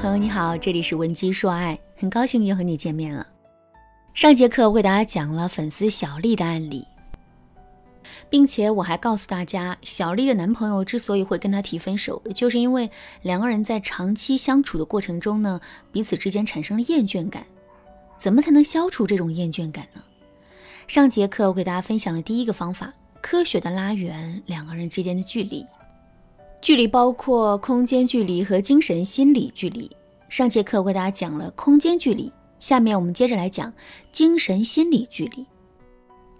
朋友你好，这里是文姬说爱，很高兴又和你见面了。上节课我给大家讲了粉丝小丽的案例，并且我还告诉大家，小丽的男朋友之所以会跟她提分手，就是因为两个人在长期相处的过程中呢，彼此之间产生了厌倦感。怎么才能消除这种厌倦感呢？上节课我给大家分享了第一个方法，科学的拉远两个人之间的距离。距离包括空间距离和精神心理距离。上节课我给大家讲了空间距离，下面我们接着来讲精神心理距离。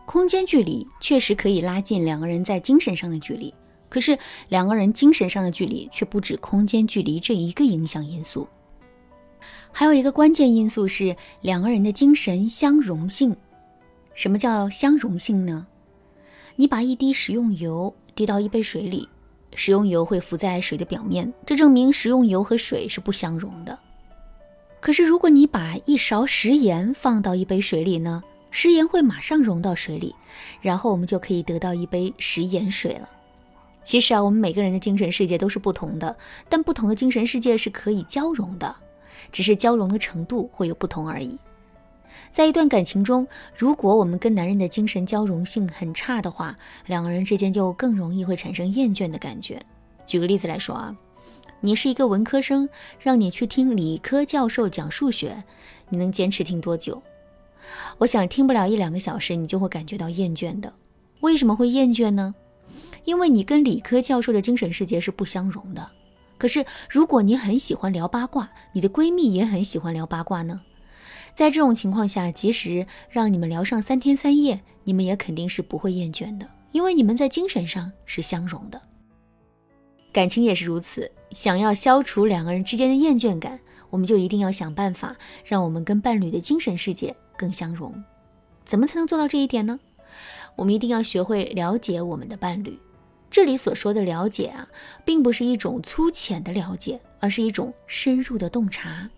空间距离确实可以拉近两个人在精神上的距离，可是两个人精神上的距离却不止空间距离这一个影响因素，还有一个关键因素是两个人的精神相容性。什么叫相容性呢？你把一滴食用油滴到一杯水里。食用油会浮在水的表面，这证明食用油和水是不相容的。可是，如果你把一勺食盐放到一杯水里呢？食盐会马上融到水里，然后我们就可以得到一杯食盐水了。其实啊，我们每个人的精神世界都是不同的，但不同的精神世界是可以交融的，只是交融的程度会有不同而已。在一段感情中，如果我们跟男人的精神交融性很差的话，两个人之间就更容易会产生厌倦的感觉。举个例子来说啊，你是一个文科生，让你去听理科教授讲数学，你能坚持听多久？我想听不了一两个小时，你就会感觉到厌倦的。为什么会厌倦呢？因为你跟理科教授的精神世界是不相容的。可是如果你很喜欢聊八卦，你的闺蜜也很喜欢聊八卦呢？在这种情况下，即使让你们聊上三天三夜，你们也肯定是不会厌倦的，因为你们在精神上是相融的。感情也是如此，想要消除两个人之间的厌倦感，我们就一定要想办法让我们跟伴侣的精神世界更相融。怎么才能做到这一点呢？我们一定要学会了解我们的伴侣。这里所说的了解啊，并不是一种粗浅的了解，而是一种深入的洞察。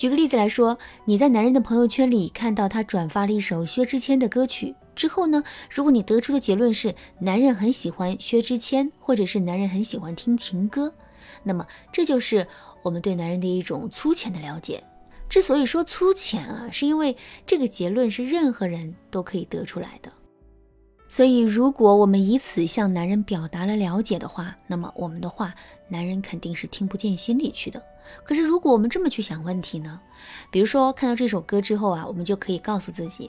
举个例子来说，你在男人的朋友圈里看到他转发了一首薛之谦的歌曲之后呢，如果你得出的结论是男人很喜欢薛之谦，或者是男人很喜欢听情歌，那么这就是我们对男人的一种粗浅的了解。之所以说粗浅啊，是因为这个结论是任何人都可以得出来的。所以，如果我们以此向男人表达了了解的话，那么我们的话，男人肯定是听不进心里去的。可是，如果我们这么去想问题呢？比如说，看到这首歌之后啊，我们就可以告诉自己，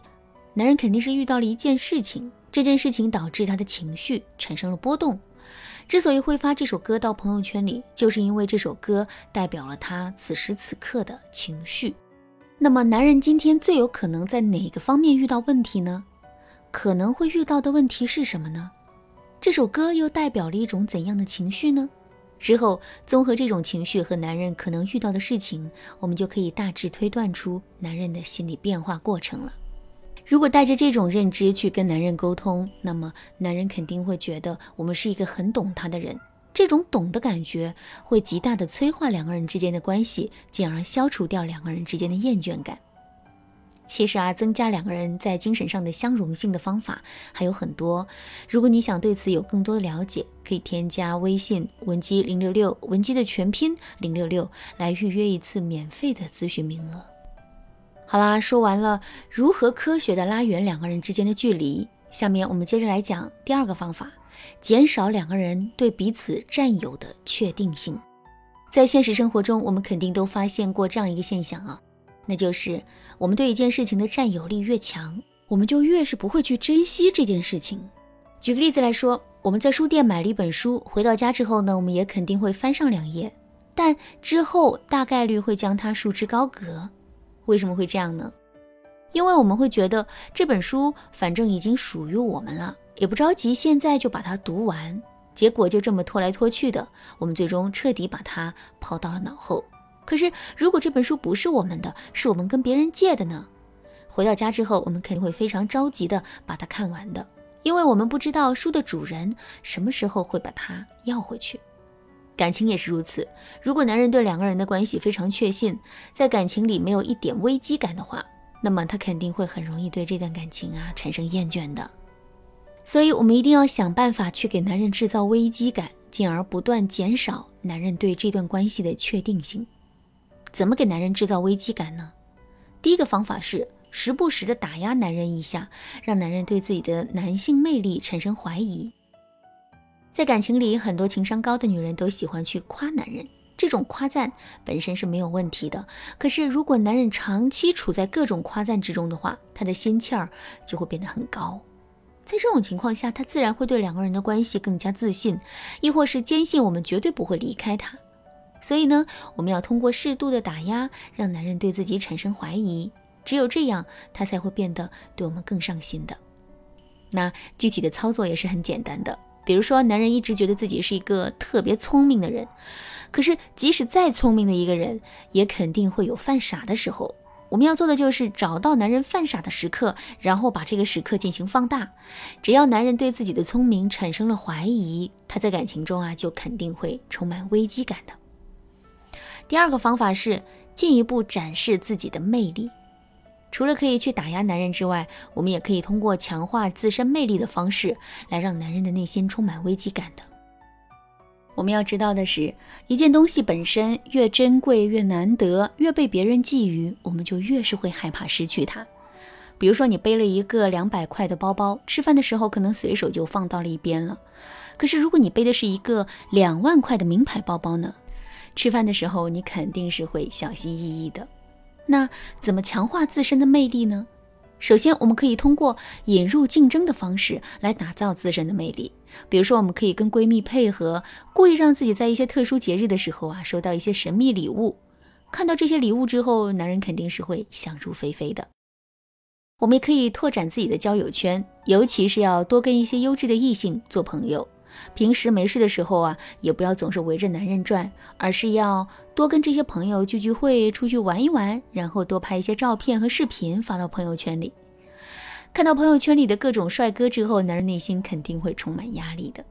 男人肯定是遇到了一件事情，这件事情导致他的情绪产生了波动。之所以会发这首歌到朋友圈里，就是因为这首歌代表了他此时此刻的情绪。那么，男人今天最有可能在哪个方面遇到问题呢？可能会遇到的问题是什么呢？这首歌又代表了一种怎样的情绪呢？之后综合这种情绪和男人可能遇到的事情，我们就可以大致推断出男人的心理变化过程了。如果带着这种认知去跟男人沟通，那么男人肯定会觉得我们是一个很懂他的人。这种懂的感觉会极大的催化两个人之间的关系，进而消除掉两个人之间的厌倦感。其实啊，增加两个人在精神上的相容性的方法还有很多。如果你想对此有更多的了解，可以添加微信文姬零六六，文姬的全拼零六六，来预约一次免费的咨询名额。好啦，说完了如何科学的拉远两个人之间的距离，下面我们接着来讲第二个方法，减少两个人对彼此占有的确定性。在现实生活中，我们肯定都发现过这样一个现象啊。那就是我们对一件事情的占有力越强，我们就越是不会去珍惜这件事情。举个例子来说，我们在书店买了一本书，回到家之后呢，我们也肯定会翻上两页，但之后大概率会将它束之高阁。为什么会这样呢？因为我们会觉得这本书反正已经属于我们了，也不着急现在就把它读完，结果就这么拖来拖去的，我们最终彻底把它抛到了脑后。可是，如果这本书不是我们的，是我们跟别人借的呢？回到家之后，我们肯定会非常着急的把它看完的，因为我们不知道书的主人什么时候会把它要回去。感情也是如此，如果男人对两个人的关系非常确信，在感情里没有一点危机感的话，那么他肯定会很容易对这段感情啊产生厌倦的。所以，我们一定要想办法去给男人制造危机感，进而不断减少男人对这段关系的确定性。怎么给男人制造危机感呢？第一个方法是时不时的打压男人一下，让男人对自己的男性魅力产生怀疑。在感情里，很多情商高的女人都喜欢去夸男人，这种夸赞本身是没有问题的。可是，如果男人长期处在各种夸赞之中的话，他的心气儿就会变得很高。在这种情况下，他自然会对两个人的关系更加自信，亦或是坚信我们绝对不会离开他。所以呢，我们要通过适度的打压，让男人对自己产生怀疑，只有这样，他才会变得对我们更上心的。那具体的操作也是很简单的。比如说，男人一直觉得自己是一个特别聪明的人，可是即使再聪明的一个人，也肯定会有犯傻的时候。我们要做的就是找到男人犯傻的时刻，然后把这个时刻进行放大。只要男人对自己的聪明产生了怀疑，他在感情中啊就肯定会充满危机感的。第二个方法是进一步展示自己的魅力。除了可以去打压男人之外，我们也可以通过强化自身魅力的方式来让男人的内心充满危机感的。我们要知道的是，一件东西本身越珍贵、越难得、越被别人觊觎，我们就越是会害怕失去它。比如说，你背了一个两百块的包包，吃饭的时候可能随手就放到了一边了。可是，如果你背的是一个两万块的名牌包包呢？吃饭的时候你肯定是会小心翼翼的。那怎么强化自身的魅力呢？首先，我们可以通过引入竞争的方式来打造自身的魅力。比如说，我们可以跟闺蜜配合，故意让自己在一些特殊节日的时候啊，收到一些神秘礼物。看到这些礼物之后，男人肯定是会想入非非的。我们也可以拓展自己的交友圈，尤其是要多跟一些优质的异性做朋友。平时没事的时候啊，也不要总是围着男人转，而是要多跟这些朋友聚聚会，出去玩一玩，然后多拍一些照片和视频发到朋友圈里。看到朋友圈里的各种帅哥之后，男人内心肯定会充满压力的。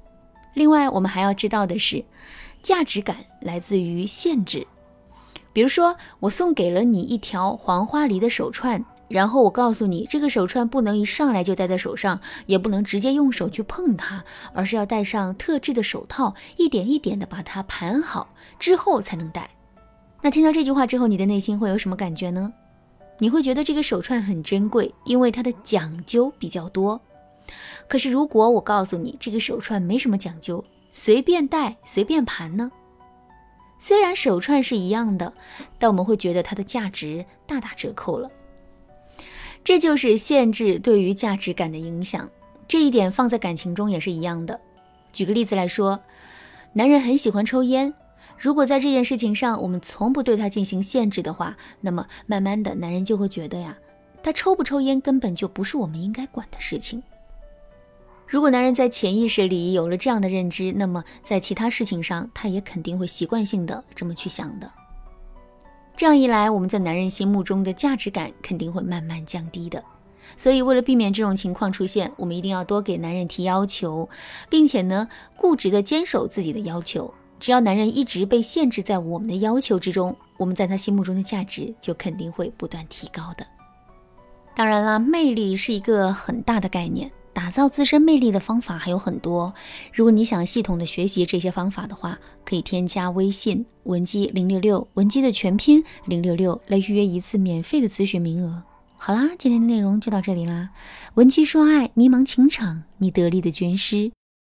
另外，我们还要知道的是，价值感来自于限制。比如说，我送给了你一条黄花梨的手串。然后我告诉你，这个手串不能一上来就戴在手上，也不能直接用手去碰它，而是要戴上特制的手套，一点一点的把它盘好之后才能戴。那听到这句话之后，你的内心会有什么感觉呢？你会觉得这个手串很珍贵，因为它的讲究比较多。可是如果我告诉你，这个手串没什么讲究，随便戴随便盘呢？虽然手串是一样的，但我们会觉得它的价值大打折扣了。这就是限制对于价值感的影响，这一点放在感情中也是一样的。举个例子来说，男人很喜欢抽烟，如果在这件事情上我们从不对他进行限制的话，那么慢慢的男人就会觉得呀，他抽不抽烟根本就不是我们应该管的事情。如果男人在潜意识里有了这样的认知，那么在其他事情上他也肯定会习惯性的这么去想的。这样一来，我们在男人心目中的价值感肯定会慢慢降低的。所以，为了避免这种情况出现，我们一定要多给男人提要求，并且呢，固执的坚守自己的要求。只要男人一直被限制在我们的要求之中，我们在他心目中的价值就肯定会不断提高的。当然啦，魅力是一个很大的概念。打造自身魅力的方法还有很多，如果你想系统的学习这些方法的话，可以添加微信文姬零六六，文姬的全拼零六六来预约一次免费的咨询名额。好啦，今天的内容就到这里啦，文姬说爱，迷茫情场，你得力的军师。